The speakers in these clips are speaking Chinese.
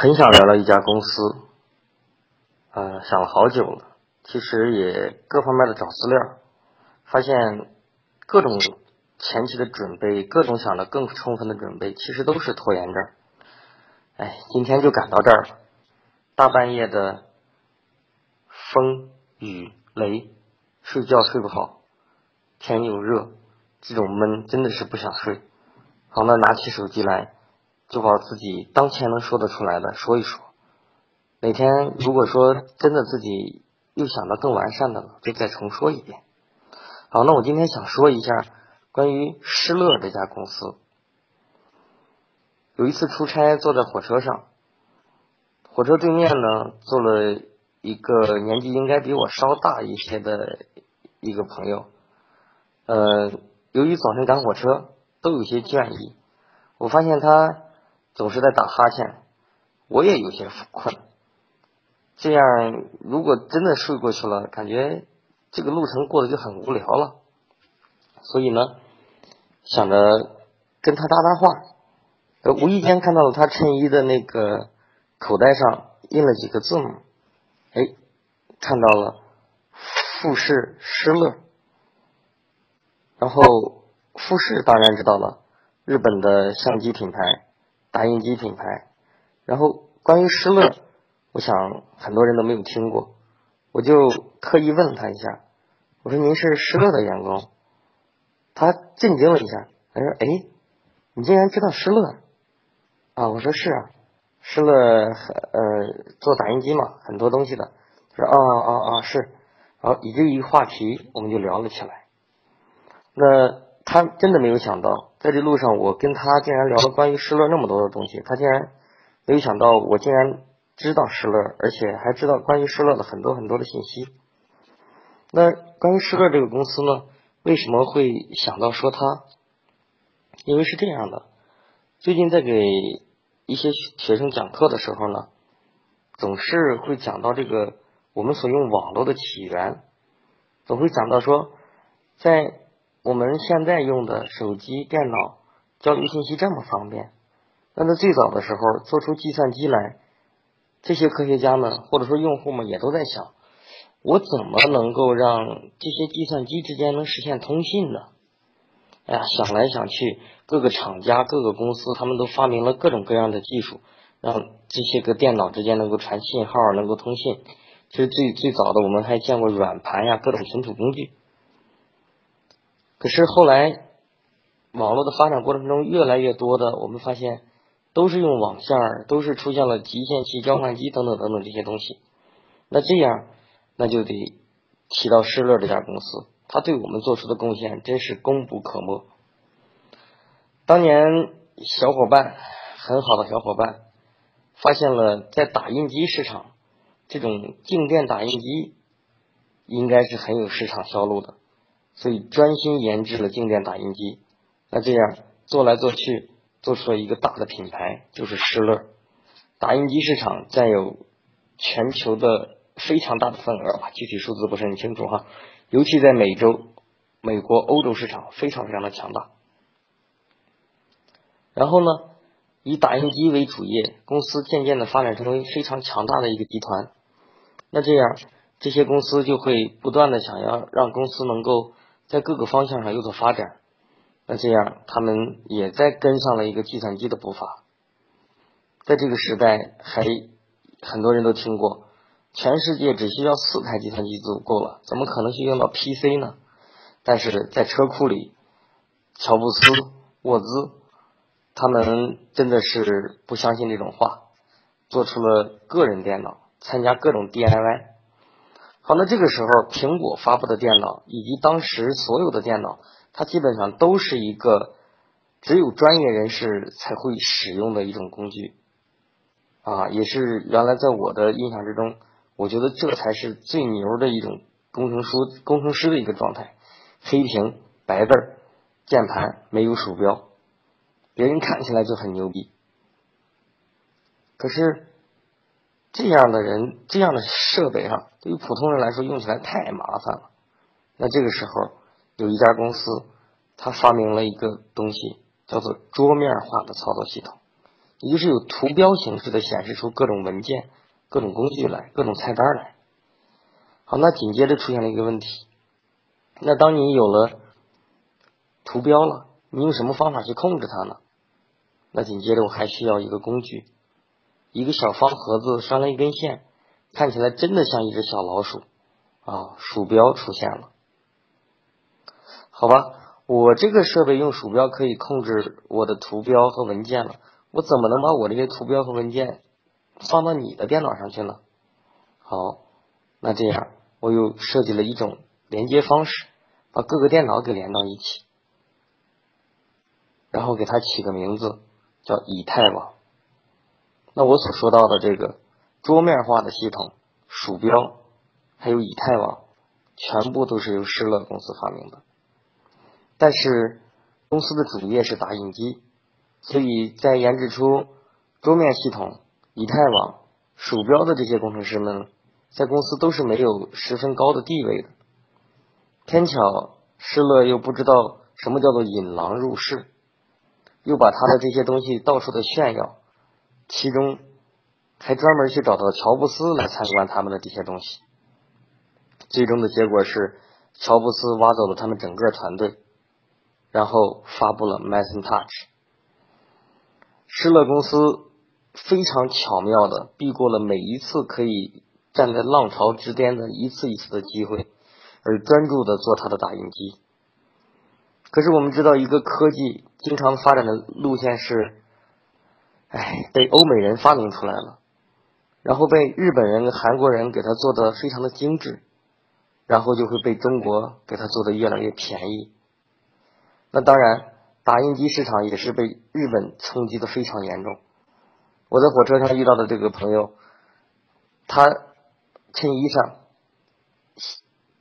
很想聊聊一家公司，呃，想了好久了。其实也各方面的找资料，发现各种前期的准备，各种想的更充分的准备，其实都是拖延症。哎，今天就赶到这儿了，大半夜的，风雨雷，睡觉睡不好，天又热，这种闷真的是不想睡。好，那拿起手机来。就把自己当前能说得出来的说一说。哪天如果说真的自己又想到更完善的了，就再重说一遍。好，那我今天想说一下关于施乐这家公司。有一次出差，坐在火车上，火车对面呢坐了一个年纪应该比我稍大一些的一个朋友。呃，由于早晨赶火车，都有些倦意，我发现他。总是在打哈欠，我也有些困。这样，如果真的睡过去了，感觉这个路程过得就很无聊了。所以呢，想着跟他搭搭话，无意间看到了他衬衣的那个口袋上印了几个字母，哎，看到了富士施乐，然后富士当然知道了，日本的相机品牌。打印机品牌，然后关于施乐，我想很多人都没有听过，我就特意问了他一下，我说您是施乐的员工，他震惊了一下，他说哎，你竟然知道施乐啊？我说是啊，施乐呃做打印机嘛，很多东西的，他说啊啊啊是，然后以这一话题我们就聊了起来，那。他真的没有想到，在这路上，我跟他竟然聊了关于施乐那么多的东西。他竟然没有想到，我竟然知道施乐，而且还知道关于施乐的很多很多的信息。那关于施乐这个公司呢，为什么会想到说他？因为是这样的，最近在给一些学生讲课的时候呢，总是会讲到这个我们所用网络的起源，总会讲到说在。我们现在用的手机、电脑交流信息这么方便，那在最早的时候做出计算机来，这些科学家们或者说用户们也都在想，我怎么能够让这些计算机之间能实现通信呢？哎呀，想来想去，各个厂家、各个公司他们都发明了各种各样的技术，让这些个电脑之间能够传信号、能够通信。其实最最早的我们还见过软盘呀，各种存储工具。可是后来，网络的发展过程中，越来越多的我们发现，都是用网线，都是出现了集线器、交换机等等等等这些东西。那这样，那就得提到施乐这家公司，他对我们做出的贡献真是功不可没。当年小伙伴，很好的小伙伴，发现了在打印机市场，这种静电打印机应该是很有市场销路的。所以专心研制了静电打印机，那这样做来做去，做出了一个大的品牌，就是施乐。打印机市场占有全球的非常大的份额，具体数字不是很清楚哈。尤其在美洲、美国、欧洲市场非常非常的强大。然后呢，以打印机为主业，公司渐渐的发展成为非常强大的一个集团。那这样，这些公司就会不断的想要让公司能够。在各个方向上有所发展，那这样他们也在跟上了一个计算机的步伐。在这个时代，还很多人都听过，全世界只需要四台计算机足够了，怎么可能去用到 PC 呢？但是在车库里，乔布斯、沃兹他们真的是不相信这种话，做出了个人电脑，参加各种 DIY。好，那这个时候，苹果发布的电脑以及当时所有的电脑，它基本上都是一个只有专业人士才会使用的一种工具，啊，也是原来在我的印象之中，我觉得这才是最牛的一种工程书工程师的一个状态，黑屏白字儿，键盘没有鼠标，别人看起来就很牛逼，可是。这样的人，这样的设备啊，对于普通人来说用起来太麻烦了。那这个时候，有一家公司，他发明了一个东西，叫做桌面化的操作系统。也就是有图标形式的显示出各种文件、各种工具来、各种菜单来。好，那紧接着出现了一个问题，那当你有了图标了，你用什么方法去控制它呢？那紧接着我还需要一个工具，一个小方盒子拴了一根线，看起来真的像一只小老鼠啊，鼠标出现了。好吧，我这个设备用鼠标可以控制我的图标和文件了，我怎么能把我这些图标和文件放到你的电脑上去呢？好，那这样我又设计了一种连接方式，把各个电脑给连到一起，然后给它起个名字。叫以太网。那我所说到的这个桌面化的系统、鼠标，还有以太网，全部都是由施乐公司发明的。但是公司的主业是打印机，所以在研制出桌面系统、以太网、鼠标的这些工程师们，在公司都是没有十分高的地位的。天巧施乐又不知道什么叫做引狼入室。又把他的这些东西到处的炫耀，其中还专门去找到乔布斯来参观他们的这些东西。最终的结果是，乔布斯挖走了他们整个团队，然后发布了 Macintosh。施乐公司非常巧妙的避过了每一次可以站在浪潮之巅的一次一次的机会，而专注的做他的打印机。可是我们知道，一个科技经常发展的路线是，哎，被欧美人发明出来了，然后被日本人、韩国人给它做的非常的精致，然后就会被中国给它做的越来越便宜。那当然，打印机市场也是被日本冲击的非常严重。我在火车上遇到的这个朋友，他衬衣上，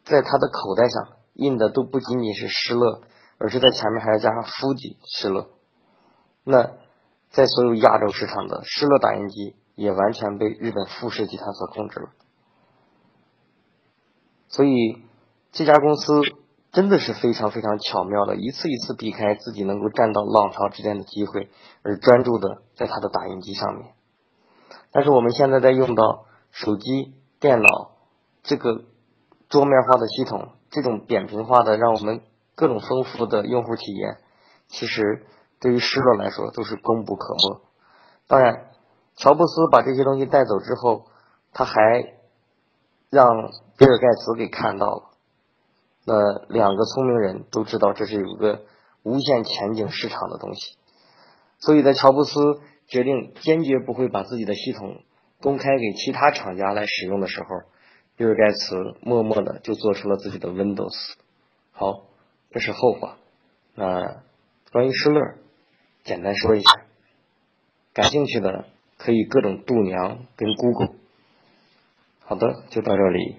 在他的口袋上印的都不仅仅是施乐。而是在前面还要加上夫吉施乐，那在所有亚洲市场的施乐打印机也完全被日本富士集团所控制了。所以这家公司真的是非常非常巧妙的，一次一次避开自己能够站到浪潮之间的机会，而专注的在他的打印机上面。但是我们现在在用到手机、电脑这个桌面化的系统，这种扁平化的，让我们。各种丰富的用户体验，其实对于施乐来说都是功不可没。当然，乔布斯把这些东西带走之后，他还让比尔盖茨给看到了。那两个聪明人都知道这是有个无限前景市场的东西，所以在乔布斯决定坚决不会把自己的系统公开给其他厂家来使用的时候，比尔盖茨默默的就做出了自己的 Windows。好。这是后话。那关于施乐，简单说一下。感兴趣的可以各种度娘跟 Google。好的，就到这里。